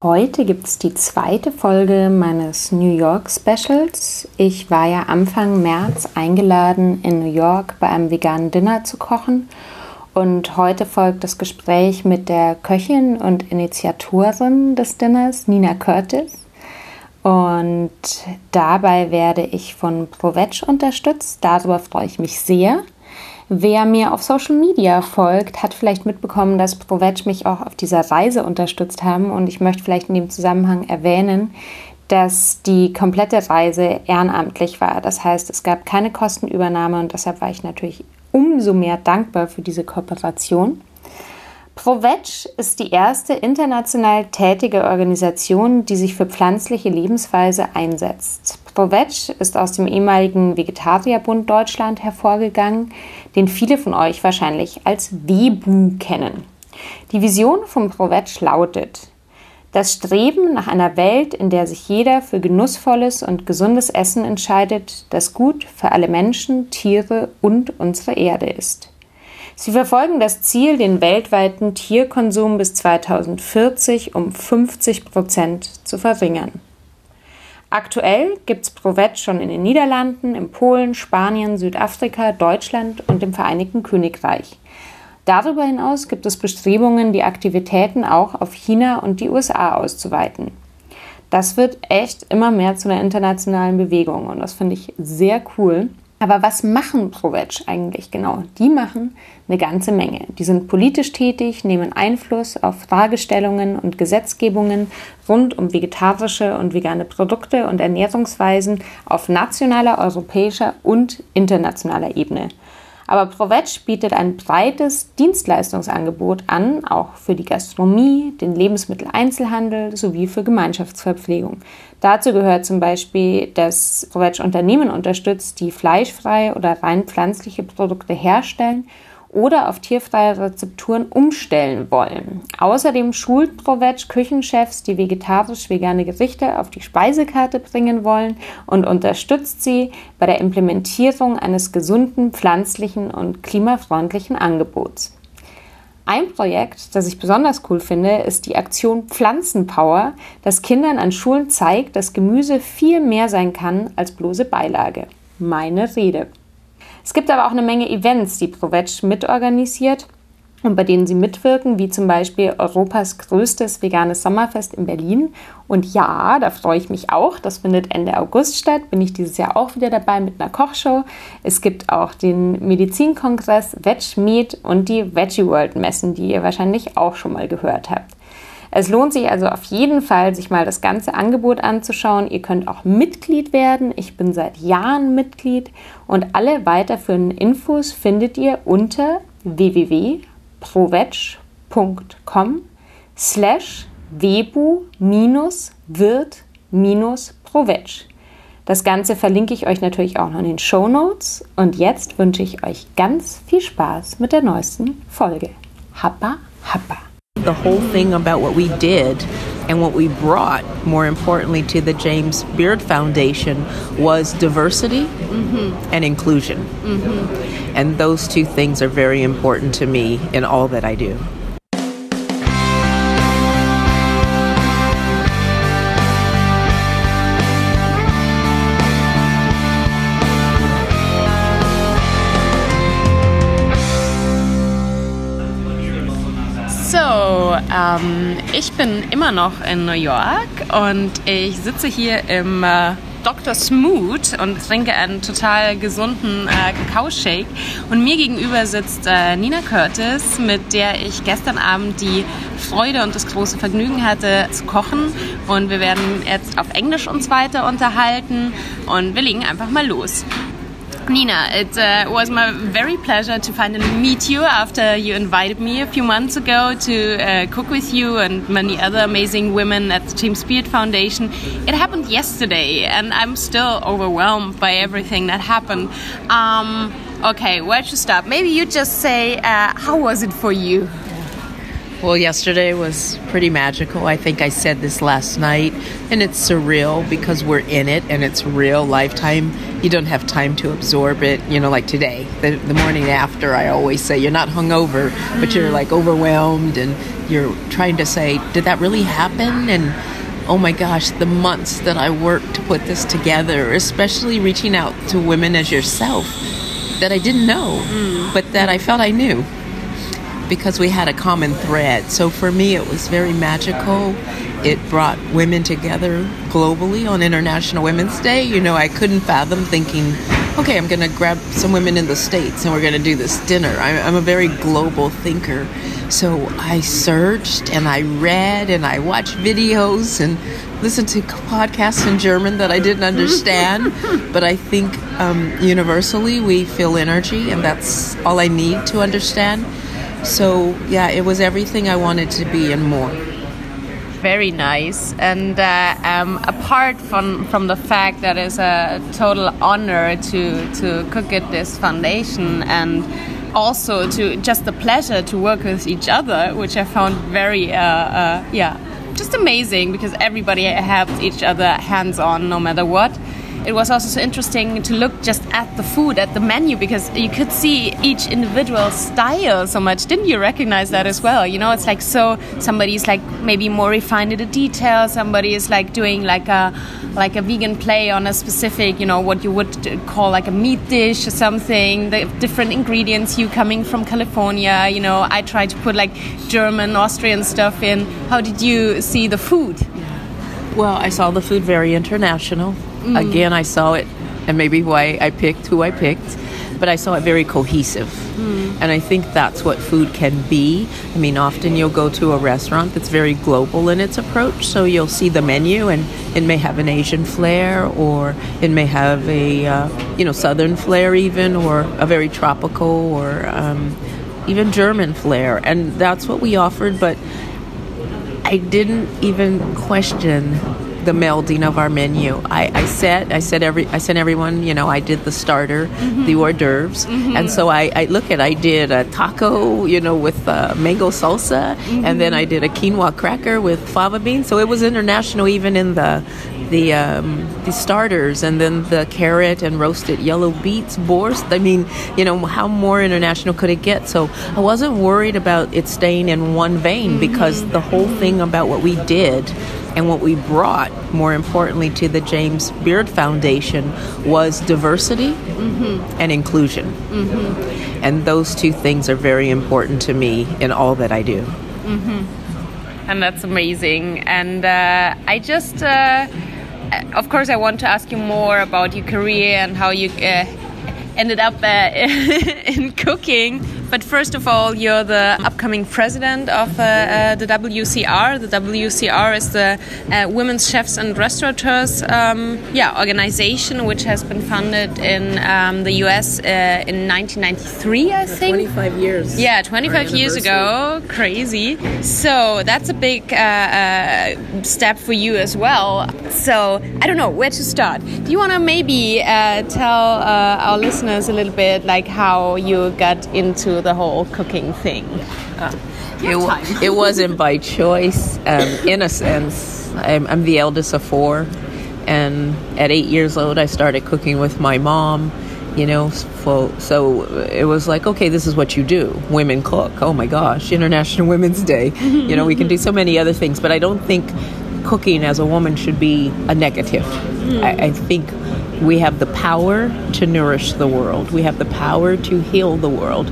Heute gibt es die zweite Folge meines New York Specials. Ich war ja Anfang März eingeladen, in New York bei einem veganen Dinner zu kochen. Und heute folgt das Gespräch mit der Köchin und Initiatorin des Dinners, Nina Curtis. Und dabei werde ich von ProVeg unterstützt. Darüber freue ich mich sehr. Wer mir auf Social Media folgt, hat vielleicht mitbekommen, dass ProVeg mich auch auf dieser Reise unterstützt haben. Und ich möchte vielleicht in dem Zusammenhang erwähnen, dass die komplette Reise ehrenamtlich war. Das heißt, es gab keine Kostenübernahme und deshalb war ich natürlich umso mehr dankbar für diese Kooperation. ProVeg ist die erste international tätige Organisation, die sich für pflanzliche Lebensweise einsetzt. ProVeg ist aus dem ehemaligen Vegetarierbund Deutschland hervorgegangen, den viele von euch wahrscheinlich als WEBU kennen. Die Vision von ProVeg lautet, das Streben nach einer Welt, in der sich jeder für genussvolles und gesundes Essen entscheidet, das gut für alle Menschen, Tiere und unsere Erde ist. Sie verfolgen das Ziel, den weltweiten Tierkonsum bis 2040 um 50 Prozent zu verringern. Aktuell gibt es Provet schon in den Niederlanden, in Polen, Spanien, Südafrika, Deutschland und im Vereinigten Königreich. Darüber hinaus gibt es Bestrebungen, die Aktivitäten auch auf China und die USA auszuweiten. Das wird echt immer mehr zu einer internationalen Bewegung und das finde ich sehr cool. Aber was machen Provetsch eigentlich genau? Die machen eine ganze Menge. Die sind politisch tätig, nehmen Einfluss auf Fragestellungen und Gesetzgebungen rund um vegetarische und vegane Produkte und Ernährungsweisen auf nationaler, europäischer und internationaler Ebene. Aber Provetsch bietet ein breites Dienstleistungsangebot an, auch für die Gastronomie, den Lebensmitteleinzelhandel sowie für Gemeinschaftsverpflegung. Dazu gehört zum Beispiel, dass Provetsch Unternehmen unterstützt, die fleischfreie oder rein pflanzliche Produkte herstellen oder auf tierfreie Rezepturen umstellen wollen. Außerdem schult Provetsch Küchenchefs, die vegetarisch-vegane Gerichte auf die Speisekarte bringen wollen und unterstützt sie bei der Implementierung eines gesunden, pflanzlichen und klimafreundlichen Angebots. Ein Projekt, das ich besonders cool finde, ist die Aktion Pflanzenpower, das Kindern an Schulen zeigt, dass Gemüse viel mehr sein kann als bloße Beilage. Meine Rede. Es gibt aber auch eine Menge Events, die Provetsch mitorganisiert und bei denen sie mitwirken, wie zum Beispiel Europas größtes veganes Sommerfest in Berlin. Und ja, da freue ich mich auch. Das findet Ende August statt. Bin ich dieses Jahr auch wieder dabei mit einer Kochshow. Es gibt auch den Medizinkongress Veg Meat und die Veggie World Messen, die ihr wahrscheinlich auch schon mal gehört habt. Es lohnt sich also auf jeden Fall, sich mal das ganze Angebot anzuschauen. Ihr könnt auch Mitglied werden. Ich bin seit Jahren Mitglied und alle weiterführenden Infos findet ihr unter www.proveg.com slash webu-wirt-proveg. Das Ganze verlinke ich euch natürlich auch noch in den Show Notes. Und jetzt wünsche ich euch ganz viel Spaß mit der neuesten Folge. Happa, happa. The whole thing about what we did and what we brought, more importantly, to the James Beard Foundation was diversity mm-hmm. and inclusion. Mm-hmm. And those two things are very important to me in all that I do. Ähm, ich bin immer noch in New York und ich sitze hier im äh, Dr. Smoot und trinke einen total gesunden äh, Kakaoshake. Und mir gegenüber sitzt äh, Nina Curtis, mit der ich gestern Abend die Freude und das große Vergnügen hatte zu kochen. Und wir werden jetzt auf Englisch uns weiter unterhalten und wir legen einfach mal los. Nina, it uh, was my very pleasure to finally meet you after you invited me a few months ago to uh, cook with you and many other amazing women at the James Beard Foundation. It happened yesterday, and I'm still overwhelmed by everything that happened. Um, okay, where to start? Maybe you just say, uh, how was it for you? Well, yesterday was pretty magical. I think I said this last night, and it's surreal because we're in it and it's real lifetime. You don't have time to absorb it, you know, like today. The, the morning after, I always say you're not hungover, but you're like overwhelmed and you're trying to say, did that really happen? And oh my gosh, the months that I worked to put this together, especially reaching out to women as yourself that I didn't know, mm. but that I felt I knew because we had a common thread. So for me, it was very magical. It brought women together globally on International Women's Day. You know, I couldn't fathom thinking, okay, I'm going to grab some women in the States and we're going to do this dinner. I'm, I'm a very global thinker. So I searched and I read and I watched videos and listened to podcasts in German that I didn't understand. but I think um, universally we feel energy, and that's all I need to understand. So, yeah, it was everything I wanted to be and more. Very nice. And uh, um, apart from, from the fact that it's a total honor to, to cook at this foundation and also to just the pleasure to work with each other, which I found very, uh, uh, yeah, just amazing because everybody helps each other hands on no matter what it was also so interesting to look just at the food, at the menu, because you could see each individual style so much. Didn't you recognize that as well? You know, it's like so somebody's like maybe more refined in the detail, somebody is like doing like a like a vegan play on a specific, you know, what you would call like a meat dish or something. The different ingredients. You coming from California, you know, I tried to put like German, Austrian stuff in. How did you see the food? Well, I saw the food very international. Mm. Again, I saw it, and maybe why I picked who I picked, but I saw it very cohesive. Mm. And I think that's what food can be. I mean, often you'll go to a restaurant that's very global in its approach, so you'll see the menu, and it may have an Asian flair, or it may have a uh, you know Southern flair, even, or a very tropical, or um, even German flair, and that's what we offered, but. I didn't even question the melding of our menu. I, I said I said every I sent everyone you know I did the starter, mm-hmm. the hors d'oeuvres, mm-hmm. and so I, I, look at I did a taco you know with uh, mango salsa, mm-hmm. and then I did a quinoa cracker with fava beans. So it was international even in the the um, the starters, and then the carrot and roasted yellow beets borst. I mean you know how more international could it get? So I wasn't worried about it staying in one vein because mm-hmm. the whole thing about what we did and what we brought, more importantly, to the James Beard Foundation was diversity mm-hmm. and inclusion. Mm-hmm. And those two things are very important to me in all that I do. Mm-hmm. And that's amazing. And uh, I just, uh, of course, I want to ask you more about your career and how you uh, ended up uh, in cooking. But first of all, you're the upcoming president of uh, uh, the WCR. The WCR is the uh, Women's Chefs and Restaurateurs um, yeah, organization, which has been founded in um, the US uh, in 1993, I think. 25 years. Yeah, 25 years ago. Crazy. So that's a big uh, uh, step for you as well. So I don't know where to start. Do you want to maybe tell our listeners a little bit like how you got into the whole cooking thing? Uh, it, it, wasn't by choice. Um, in a sense, I'm, I'm, the eldest of four, and at eight years old, I started cooking with my mom. You know, so, so it was like, okay, this is what you do. Women cook. Oh my gosh, International Women's Day. you know, we can do so many other things, but I don't think cooking as a woman should be a negative. Mm. I, I think we have the power to nourish the world. We have the power to heal the world.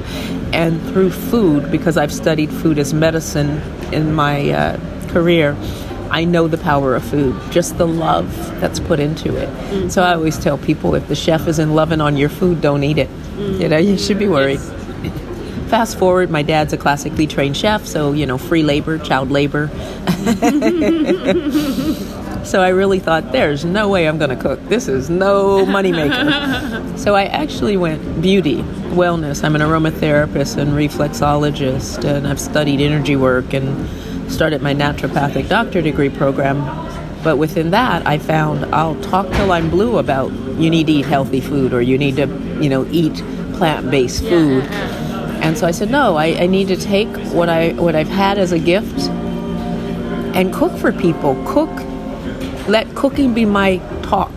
And through food, because I've studied food as medicine in my uh, career, I know the power of food, just the love that's put into it. Mm. So I always tell people if the chef isn't loving on your food, don't eat it. Mm. You know, you should be worried. Yes. Fast forward, my dad's a classically trained chef, so, you know, free labor, child labor. So I really thought, there's no way I'm going to cook. This is no moneymaker. so I actually went beauty, wellness. I'm an aromatherapist and reflexologist, and I've studied energy work and started my naturopathic doctor degree program. But within that, I found I'll talk till I'm blue about you need to eat healthy food or you need to, you know, eat plant-based food. And so I said, no, I, I need to take what I what I've had as a gift and cook for people. Cook. Let cooking be my talk.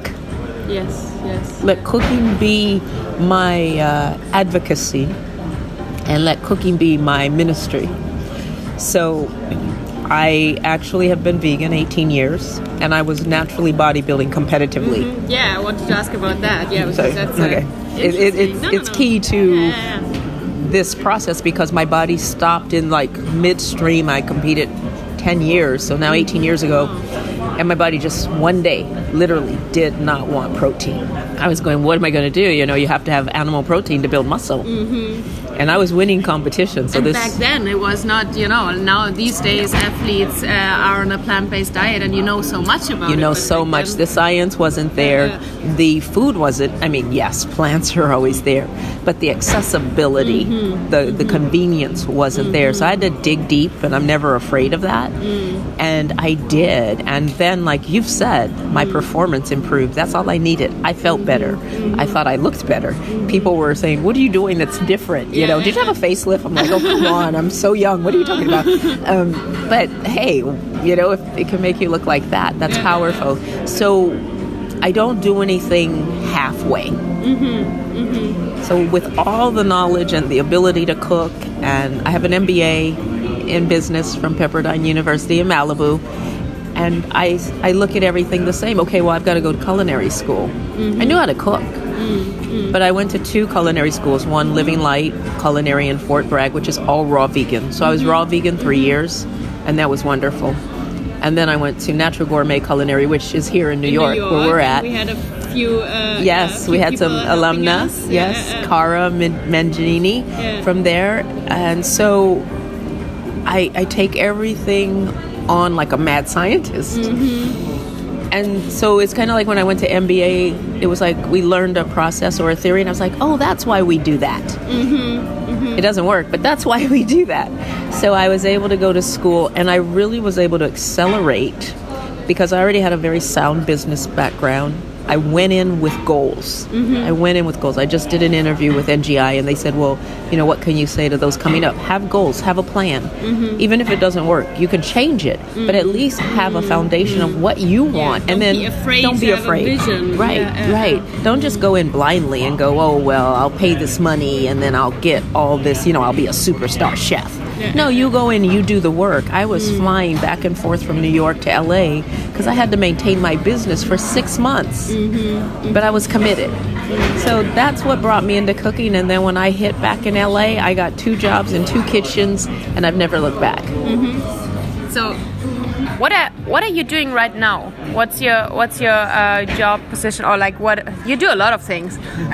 Yes, yes. Let cooking be my uh, advocacy, and let cooking be my ministry. So I actually have been vegan 18 years, and I was naturally bodybuilding competitively. Mm-hmm. Yeah, I wanted to ask about that. Yeah, because So, that's okay. It, it, it's No, no, it's no. key to Yeah, yeah, this process because my body stopped in like midstream. I competed 10 years, so now 18 years ago, and my body just one day literally did not want protein. I was going, what am I going to do? You know, you have to have animal protein to build muscle. Mm-hmm. And I was winning competitions. So and this back then it was not, you know. Now these days athletes uh, are on a plant-based diet, and you know so much about it. you know so much then- the science wasn't there Yeah. the food wasn't i mean yes plants are always there but the accessibility Mm-hmm. the the convenience wasn't there so i had to dig deep and i'm never afraid of that Mm. and i did and then like you've said my Mm. performance improved that's all i needed i felt better Mm-hmm. i thought i looked better people were saying what are you doing that's different you Yeah, know did you have a facelift? I'm like oh come on i'm so young. What are you talking about? Um, but hey you know if it can make you look like that that's powerful. So i don't do anything halfway. Mm-hmm, mm-hmm. So with all the knowledge and the ability to cook and i have an mba in business from pepperdine university in malibu and I, I look at everything the same. Okay well i've got to go to culinary school. I mm-hmm. knew how to cook but I went to two culinary schools, one Living Light Culinary in Fort Bragg, which is all raw vegan. So I was raw vegan three years, and that was wonderful. And then I went to Natural Gourmet Culinary, which is here in New, in York, New where we're at. We had a few. Uh, Yes, uh, we had some alumna. us. Yes, Yeah, yeah. Cara Yeah. from there, and so I, I take everything on like a mad scientist. Mm-hmm. And so it's kind of like when I went to MBA, it was like we learned a process or a theory, and I was like, oh, that's why we do that. Mm-hmm, mm-hmm. It doesn't work, but that's why we do that. So I was able to go to school, and I really was able to accelerate because I already had a very sound business background. I went in with goals. Mm-hmm. I went in with goals. I just did an interview with NGI, and they said, "Well, you know, what can you say to those coming up? Have goals, have a plan. Mm-hmm. Even if it doesn't work, you can change it, but at mm-hmm. least have a foundation of what you want, don't and then be afraid don't be to have a afraid. vision. Right, Yeah, yeah, right. Don't just go in blindly and go, oh, well, I'll pay this money and then I'll get all this, you know, I'll be a superstar chef. Yeah. No, you go in, you do the work. I was flying back and forth from New York to LA because I had to maintain my business for six months. But I was committed. So that's what brought me into cooking. And then when I hit back in LA, I got two jobs in two kitchens and I've never looked back. So, what are what are you doing right now? What's your what's your uh, job position or like what you do a lot of things?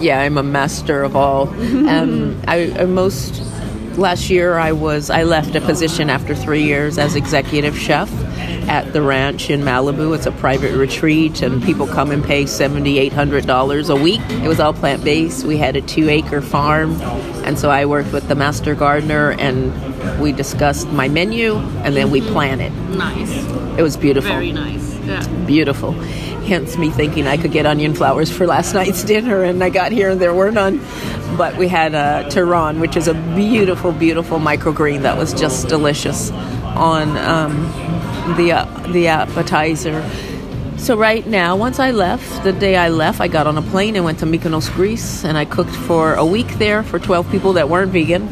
yeah, I'm a master of all. um, I, I most last year I was I left a position after three years as executive chef at the ranch in Malibu. It's a private retreat, and people come and pay seventy eight hundred dollars a week. It was all plant based. We had a two acre farm, and so I worked with the master gardener, and we discussed my menu, and then we plan it. Nice, It was beautiful very nice. Yeah. beautiful. Hence me thinking I could get onion flowers for last night's dinner, and I got here and there were none. But we had a Tehran, which is a beautiful, beautiful microgreen that was just delicious on um, the uh, the appetizer. So right now, once I left, the day I left, I got on a plane and went to Mykonos, Greece, and I cooked for a week there for 12 people that weren't vegan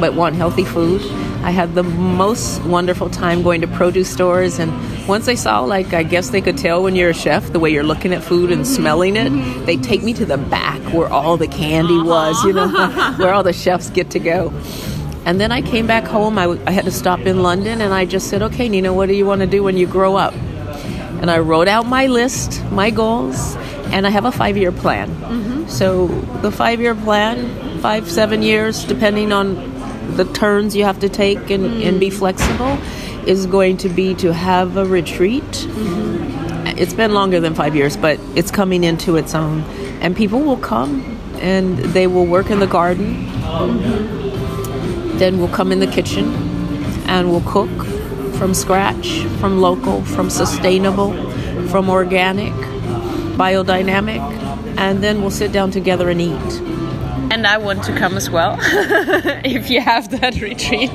but want healthy food. I had the most wonderful time going to produce stores, and once they saw, like, I guess they could tell when you're a chef the way you're looking at food and smelling it. They take me to the back where all the candy was, you know, where all the chefs get to go. And then I came back home. I, w- I had to stop in London, and I just said, "Okay, Nina, what do you want to do when you grow up?" and I wrote out my list, my goals, and I have a five year plan. Mm-hmm. So the five year plan, five, seven years, depending on the turns you have to take and, and be mm. flexible, is going to be to have a retreat. Mm-hmm. It's been longer than five years, but it's coming into its own. And people will come and they will work in the garden. Then we'll come in the kitchen and we'll cook from scratch, from local, from sustainable, from organic, biodynamic, and then we'll sit down together and eat. And I want to come as well if you have that retreat.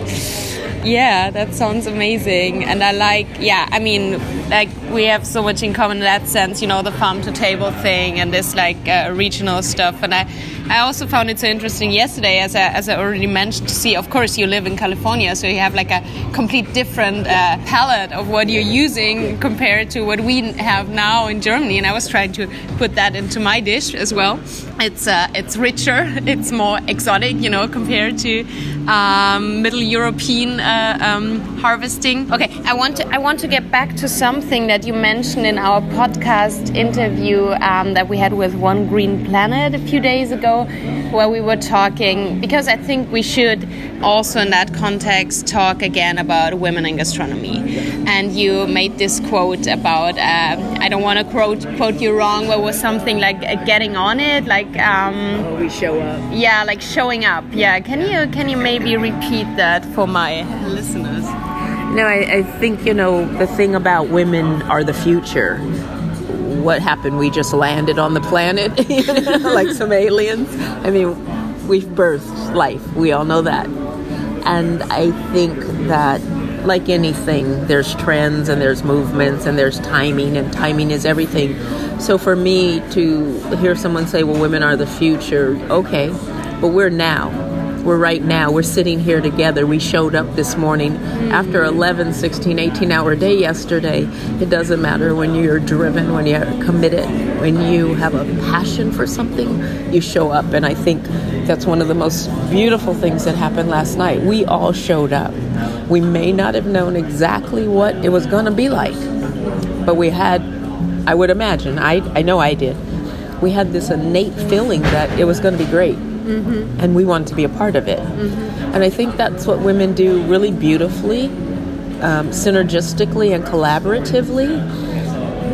Yeah, that sounds amazing. And I like, yeah, I mean, like we have so much in common in that sense, you know, the farm to table thing and this like uh, regional stuff. And I, I also found it so interesting yesterday, as I, as I already mentioned, to see, of course, you live in California, so you have like a complete different uh, palette of what you're using compared to what we have now in Germany. And I was trying to put that into my dish as well. It's, uh, it's richer, it's more exotic, you know, compared to um, Middle European uh, um, harvesting. Okay, I want to I want to get back to something that you mentioned in our podcast interview um, that we had with One Green Planet a few days ago, where we were talking because I think we should also in that context talk again about women in gastronomy. And you made this quote about uh, I don't want to quote quote you wrong, but was something like uh, getting on it, like um, oh, we show up. Yeah, like showing up. Yeah, can you can you maybe repeat that for my listeners? No, I, I think you know the thing about women are the future what happened? We just landed on the planet, like some aliens. I mean, we've birthed life. We all know that. And I think that, like anything, there's trends and there's movements and there's timing, and timing is everything. So for me to hear someone say, well, women are the future, okay, but we're now we're right now we're sitting here together we showed up this morning mm-hmm. after 11 16 18 hour day yesterday it doesn't matter when you're driven when you're committed when you have a passion for something you show up and i think that's one of the most beautiful things that happened last night. We all showed up. We may not have known exactly what it was going to be like, but we had, I would imagine, I, I know I did, we had this innate feeling that it was going to be great. Mm-hmm. And we want to be a part of it. Mm-hmm. And I think that's what women do really beautifully, um, synergistically, and collaboratively.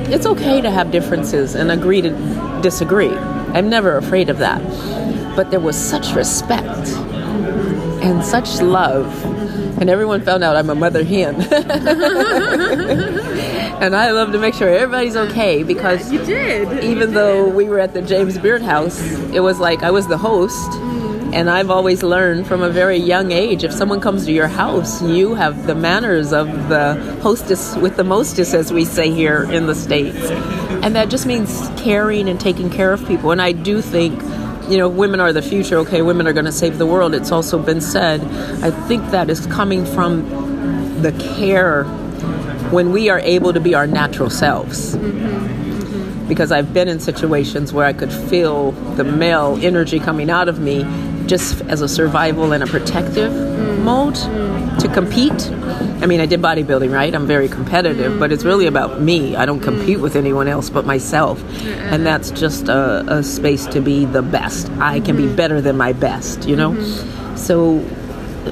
It's okay to have differences and agree to disagree. I'm never afraid of that but there was such respect and such love. And everyone found out I'm a mother hen. and I love to make sure everybody's okay because you did. Even you though did. we were at the James Beard House, it was like I was the host. Mm-hmm. And I've always learned from a very young age if someone comes to your house, you have the manners of the hostess with the mostess, as we say here in the States. And that just means caring and taking care of people. And I do think you know, women are the future, okay, women are going to save the world. It's also been said. I think that is coming from the care when we are able to be our natural selves. Mm-hmm. Because I've been in situations where I could feel the male energy coming out of me just as a survival and a protective mm. mode mm. to compete. I mean, I did bodybuilding, right? I'm very competitive, mm. but it's really about me. I don't compete with anyone else but myself. And that's just a, a, space to be the best. I can be mm-hmm. better than my best, you know? Mm-hmm. So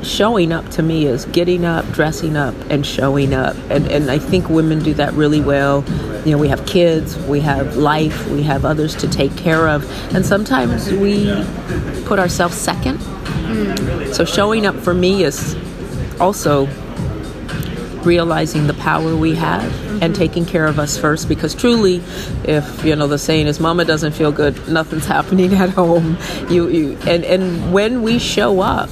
showing up to me is getting up, dressing up, and showing up. And, and I think women do that really well. You know, we have kids, we have life, we have others to take care of. And sometimes we put ourselves second. So showing up for me is also realizing the power we have and taking care of us first because truly if you know the saying is mama doesn't feel good nothing's happening at home you, you and and when we show up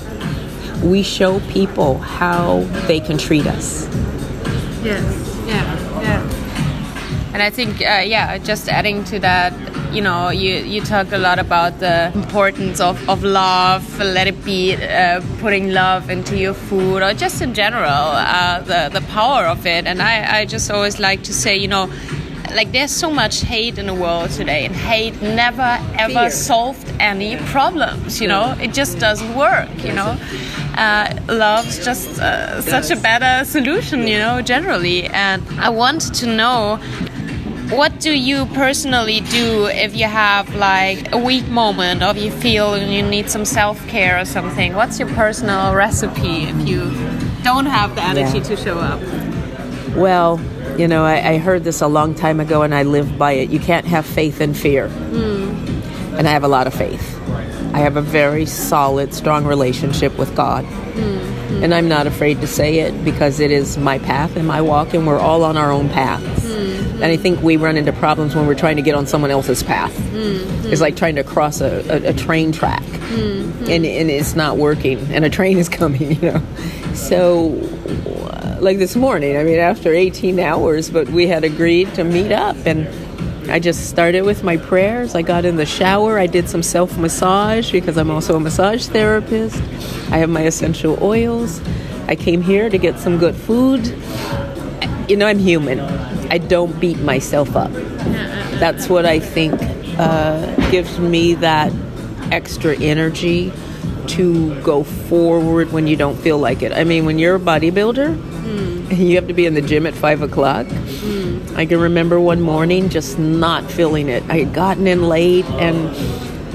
we show people how they can treat us. Yes. Yeah. Yeah. And i think uh, yeah just adding to that you know, you, you talk a lot about the importance of, of love, let it be uh, putting love into your food or just in general, uh, the, the power of it. And I, I just always like to say, you know, like there's so much hate in the world today and hate never ever Fear. solved any problems you know? It just doesn't work you know uh, love's just uh, such a better solution you know generally. And i want to know what do you personally do if you have like a weak moment or you feel you need some self-care or something? What's your personal recipe if you don't have the energy yeah. to show up? Well you know I, I, heard this a long time ago and i live by it. You can't have faith and fear. Mm. and i have a lot of faith i have a very solid strong relationship with god. Mm. and i'm not afraid to say it because it is my path and my walk and we're all on our own paths. Mm And I think we run into problems when we're trying to get on someone else's path. It's like trying to cross a, a, a train track, and, and it's not working, and a train is coming, you know. So, like this morning, I mean, after 18 hours, but we had agreed to meet up, and I just started with my prayers. I got in the shower. I did some self massage because I'm also a massage therapist. I have my essential oils. I came here to get some good food. You know, I'm human. I don't beat myself up. That's what I think uh, gives me that extra energy to go forward when you don't feel like it. I mean, when you're a bodybuilder and you have to be in the gym at five o'clock, I can remember one morning just not feeling it. I had gotten in late and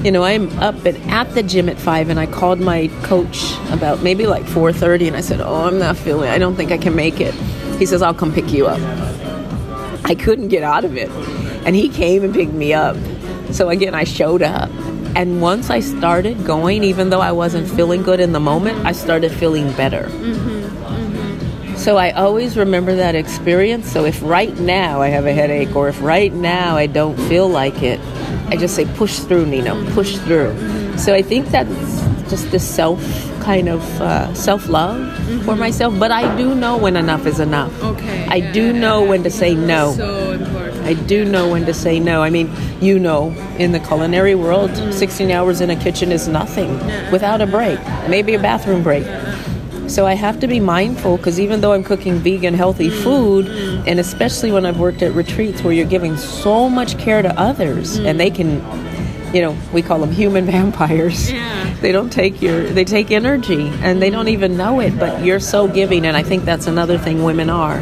you know, I'm up at, at the gym at five, and I called my coach about maybe like four thirty, and I said, "Oh, I'm not feeling. I don't think I can make it." He says, "I'll come pick you up." I couldn't get out of it, and he came and picked me up. So again, I showed up, and once I started going, even though I wasn't feeling good in the moment, I started feeling better. Mm-hmm. So I always remember that experience. So if right now I have a headache or if right now I don't feel like it, I just say push through, Nino, push through. So I think that's just the self kind of uh, self love for myself. But I do know when enough is enough. Okay, I yeah, do yeah, know yeah. when to say no. So important. I do know when to say no. I mean, you know, in the culinary world, 16 hours in a kitchen is nothing without a break, maybe a bathroom break. So I have to be mindful because even though I'm cooking vegan, healthy mm. food, and especially when I've worked at retreats where you're giving so much care to others and they mm. can, you know, we call them human vampires. Yeah. They don't take your, they take energy and they don't even know it, but you're so giving. And I think that's another thing women are.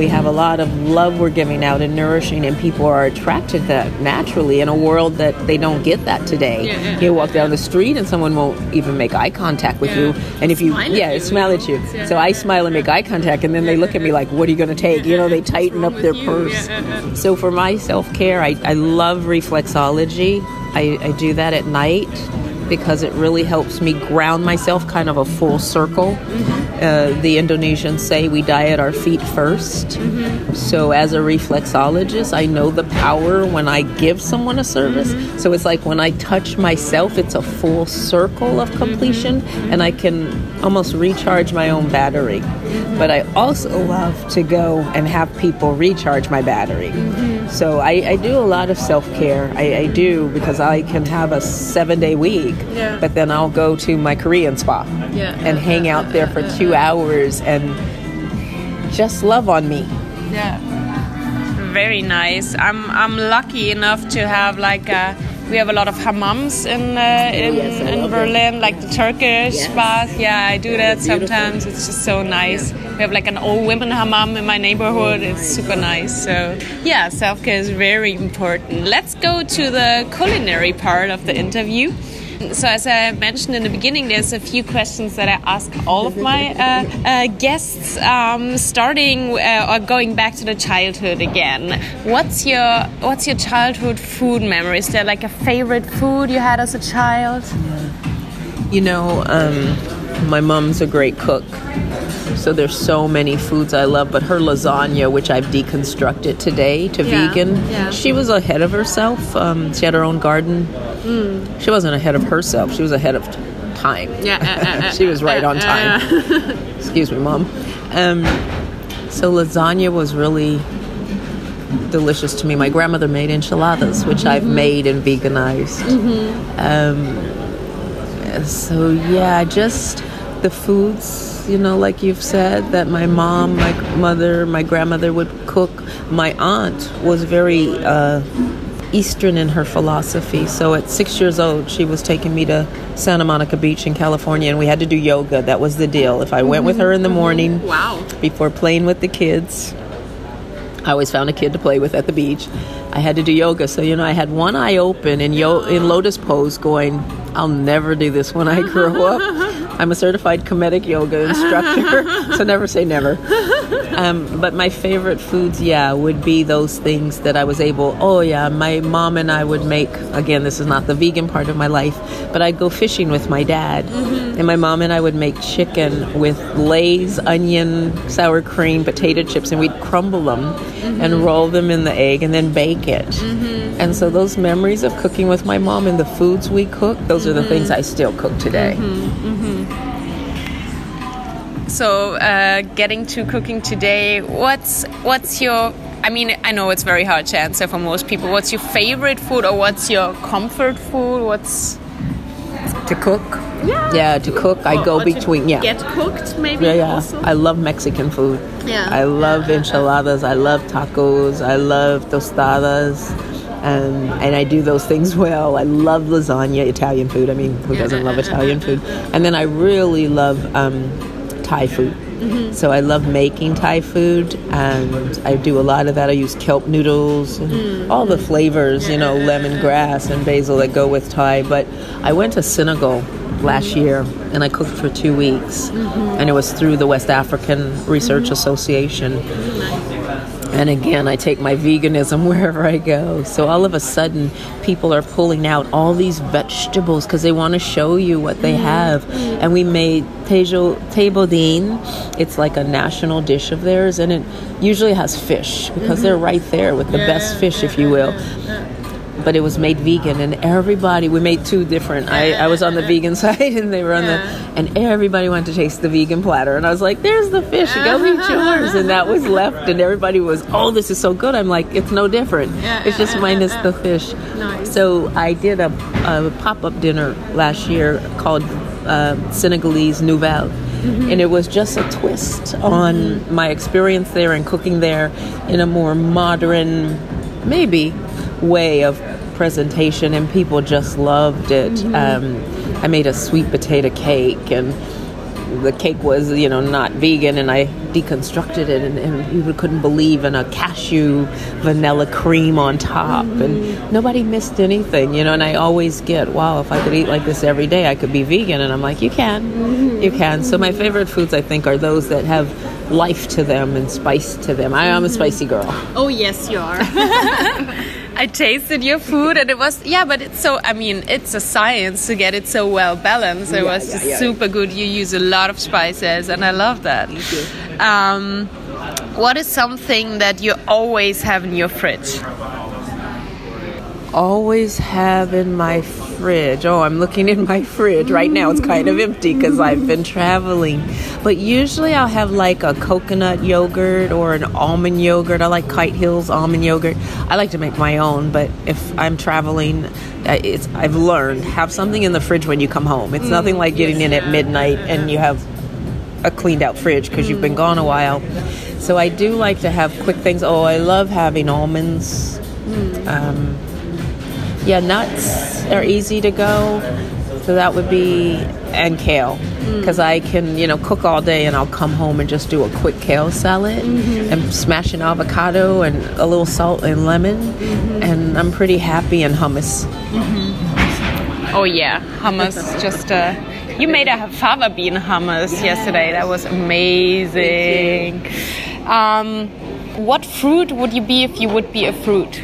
We have a lot of love we're giving out and nourishing, and people are attracted to that naturally in a world that they don't get that today. Yeah, yeah, you walk down the street and someone won't even make eye contact with Yeah. you. And if you, Smile at yeah, you, smile at you. So I smile and make eye contact, and then they look at me like, "What are you going to take?" You know, they tighten up their you? purse. So for my self care, I, I love reflexology. I, I do that at night because it really helps me ground myself, kind of a full circle. Mm-hmm. Uh, the Indonesians say we die at our feet 1st mm-hmm. So as a reflexologist, I know the power when I give someone a service. Mm-hmm. So it's like when I touch myself, it's a full circle of completion, and I can almost recharge my own battery. But I also love to go and have people recharge my battery. So I, I do a lot of self care. I, I do because I can have a seven day week, Yeah. but then I'll go to my Korean spa Yeah. and hang out there for two hours and just love on me. Yeah. Very nice. I'm I'm lucky enough to have like a, we have a lot of hammams in uh, in, yes, in Berlin, like the Turkish Yes. bath. Yeah, I do that sometimes. It's just so nice. We have like an old women hammam in my neighborhood. It's super nice. So yeah, self care is very important. Let's go to the culinary part of the interview. So, as I mentioned in the beginning, there's a few questions that I ask all of my uh, uh, guests, um, starting uh, or going back to the childhood again. What's your What's your childhood food memory? Is there like a favorite food you had as a child? You know, um, my mom's a great cook. So there's so many foods I love, but her lasagna, which I've deconstructed today to Yeah, vegan, yeah. she was ahead of herself. Um, she had her own garden. She wasn't ahead of herself. She was ahead of time. Yeah, uh, uh, she was right on time. Excuse me, mom. Um, so lasagna was really delicious to me. My grandmother made enchiladas, which I've made and veganized. Um, so yeah, I just the foods, you know, like you've said, that my mom, my mother, my grandmother would cook. My aunt was very uh, Eastern in her philosophy. So at six years old, she was taking me to Santa Monica Beach in California, and we had to do yoga. That was the deal. If I went with her in the morning, Wow. before playing with the kids. I always found a kid to play with at the beach. I had to do yoga, so you know I had one eye open in yo- in lotus pose, going, "I'll never do this when I grow up." I'm a certified comedic yoga instructor, so never say never. Um, but my favorite foods, yeah, would be those things that I was able. Oh yeah, my mom and I would make. Again, this is not the vegan part of my life, but I'd go fishing with my dad, mm-hmm. and my mom and I would make chicken with Lay's onion, sour cream, potato chips, and we'd crumble them mm-hmm. and roll them in the egg and then bake it. Mm-hmm. And so those memories of cooking with my mom and the foods we cook, those are the things mm-hmm. I still cook today. Mm-hmm. Mm-hmm. So, uh, getting to cooking today, what's what's your I mean, I know it's very hard to answer for most people. What's your favorite food or what's your comfort food? What's to cook? Yeah. Yeah, to cook. I go between. Yeah. Get cooked, maybe. Yeah, yeah. Also? I love Mexican food. Yeah. I love yeah. enchiladas. I love tacos. I love tostadas. And, and I do those things well. I love lasagna, Italian food. I mean, who doesn't love Italian food? And then I really love um, Thai food. Mm-hmm. So I love making Thai food, and I do a lot of that. I use kelp noodles and mm-hmm. all the flavors, you know, lemongrass and basil that go with Thai. But I went to Senegal last year and I cooked for two weeks, mm-hmm. and it was through the West African Research mm-hmm. Association. And again, I take my veganism wherever I go. So all of a sudden, people are pulling out all these vegetables because they want to show you what they mm-hmm. have. And we made tejo, tebodine. It's like a national dish of theirs, and it usually has fish because mm-hmm. they're right there with the best fish, if you will. Yeah, but it was made vegan and everybody we made two different. I, I was on the vegan side and they were on the and everybody wanted to taste the vegan platter and I was like there's the fish go eat yours and that was left and everybody was oh this is so good. I'm like it's no different. It's just minus the fish. Nice. so I did a, a pop-up dinner last year called uh, Senegalese Nouvelle Mm-hmm. and it was just a twist on mm-hmm. my experience there and cooking there in a more modern maybe way of presentation, and people just loved it. Mm-hmm. Um, I made a sweet potato cake, and the cake was, you know, not vegan, and I deconstructed it, and, and you couldn't believe, in a cashew vanilla cream on top, mm-hmm. and nobody missed anything, you know. And I always get, wow, if I could eat like this every day, I could be vegan, and I'm like, you can, mm-hmm. you can. So my favorite foods, I think, are those that have life to them and spice to them. I am a mm-hmm. spicy girl. Oh yes, you are. I tasted your food and it was yeah, but it's so I mean it's a science to get it so well balanced. It yeah, was yeah, yeah. super good. You use a lot of spices and I love that. Um, what is something that you always have in your fridge? Always have in my fridge. Oh, I'm looking in my fridge right now. It's kind of empty because I've been traveling. But usually I'll have like a coconut yogurt or an almond yogurt. I like Kite Hill's almond yogurt. I like to make my own, but if I'm traveling, it's I've learned have something in the fridge when you come home. It's nothing like getting in at midnight and you have a cleaned out fridge because you've been gone a while. So I do like to have quick things. Oh, I love having almonds. Mm. Um, yeah, nuts are easy to go. So that would be and kale because mm. I can you know cook all day and I'll come home and just do a quick kale salad mm-hmm. and smash an avocado and a little salt and lemon mm-hmm. and I'm pretty happy and hummus. Mm-hmm. Oh yeah, hummus just uh, you made a fava bean hummus yes. yesterday. That was amazing. Um, what fruit would you be if you would be a fruit?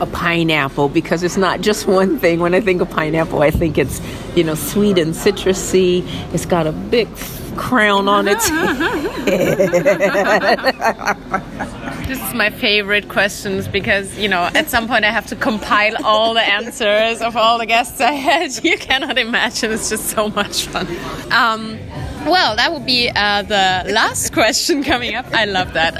A pineapple because it's not just one thing. When I think of pineapple, I think it's, you know, sweet and citrusy. It's got a big crown on its head. this is my favorite questions because, you know, at some point I have to compile all the answers of all the guests I had. You cannot imagine. It's just so much fun. Um, well, that would be uh, the last question coming up. I love that.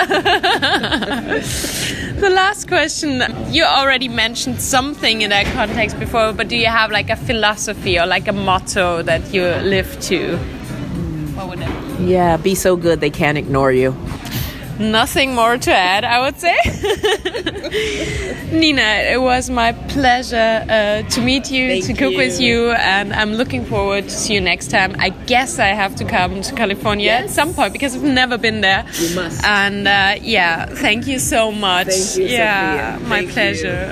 the last question. You already mentioned something in that context before, but do you have like a philosophy or like a motto that you live to? What would it be? Yeah, be so good they can't ignore you nothing more to add, I would say. Nina, it was my pleasure uh, to meet you, Thank to cook you. with you, and I'm looking forward to see you next time. I guess I have to come to California yes. at some point because I've never been there. You must. And uh, yeah, thank you so much. Thank you, yeah, Sophia. my thank pleasure. You.